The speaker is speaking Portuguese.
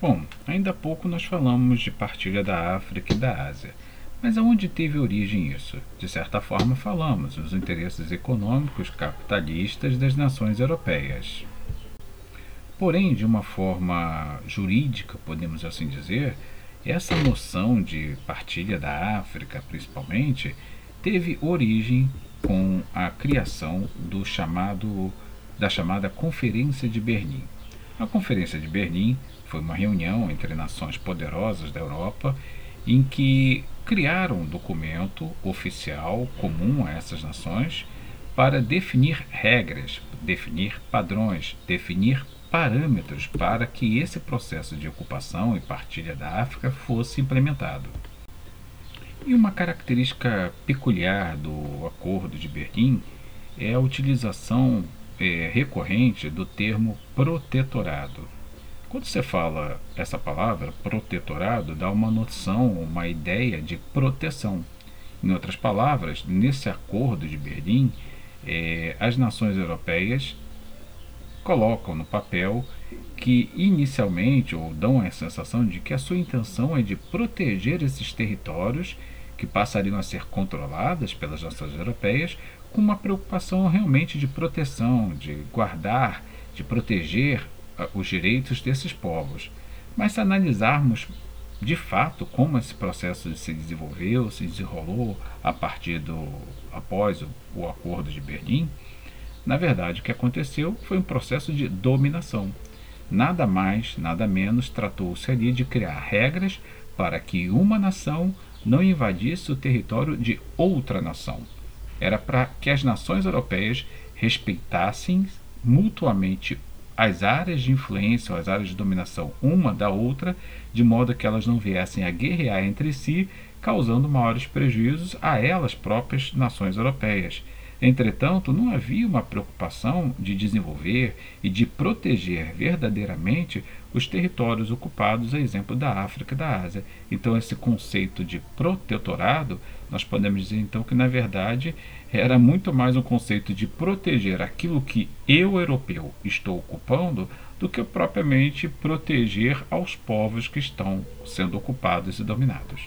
Bom, ainda há pouco nós falamos de partilha da África e da Ásia. Mas aonde teve origem isso? De certa forma, falamos nos interesses econômicos capitalistas das nações europeias. Porém, de uma forma jurídica, podemos assim dizer, essa noção de partilha da África, principalmente, teve origem com a criação do chamado da chamada Conferência de Berlim. A Conferência de Berlim foi uma reunião entre nações poderosas da Europa em que criaram um documento oficial comum a essas nações para definir regras, definir padrões, definir parâmetros para que esse processo de ocupação e partilha da África fosse implementado. E uma característica peculiar do Acordo de Berlim é a utilização é, recorrente do termo protetorado. Quando você fala essa palavra, protetorado, dá uma noção, uma ideia de proteção. Em outras palavras, nesse acordo de Berlim, é, as nações europeias colocam no papel que inicialmente ou dão a sensação de que a sua intenção é de proteger esses territórios que passariam a ser controladas pelas nações europeias com uma preocupação realmente de proteção, de guardar, de proteger uh, os direitos desses povos. Mas se analisarmos de fato como esse processo se desenvolveu, se desenrolou a partir do após o, o acordo de Berlim, na verdade o que aconteceu foi um processo de dominação. Nada mais, nada menos tratou-se ali de criar regras para que uma nação não invadisse o território de outra nação era para que as nações europeias respeitassem mutuamente as áreas de influência ou as áreas de dominação uma da outra, de modo que elas não viessem a guerrear entre si, causando maiores prejuízos a elas próprias nações europeias. Entretanto, não havia uma preocupação de desenvolver e de proteger verdadeiramente os territórios ocupados, a exemplo da África e da Ásia. Então, esse conceito de protetorado, nós podemos dizer então que, na verdade, era muito mais um conceito de proteger aquilo que eu, europeu, estou ocupando do que propriamente proteger aos povos que estão sendo ocupados e dominados.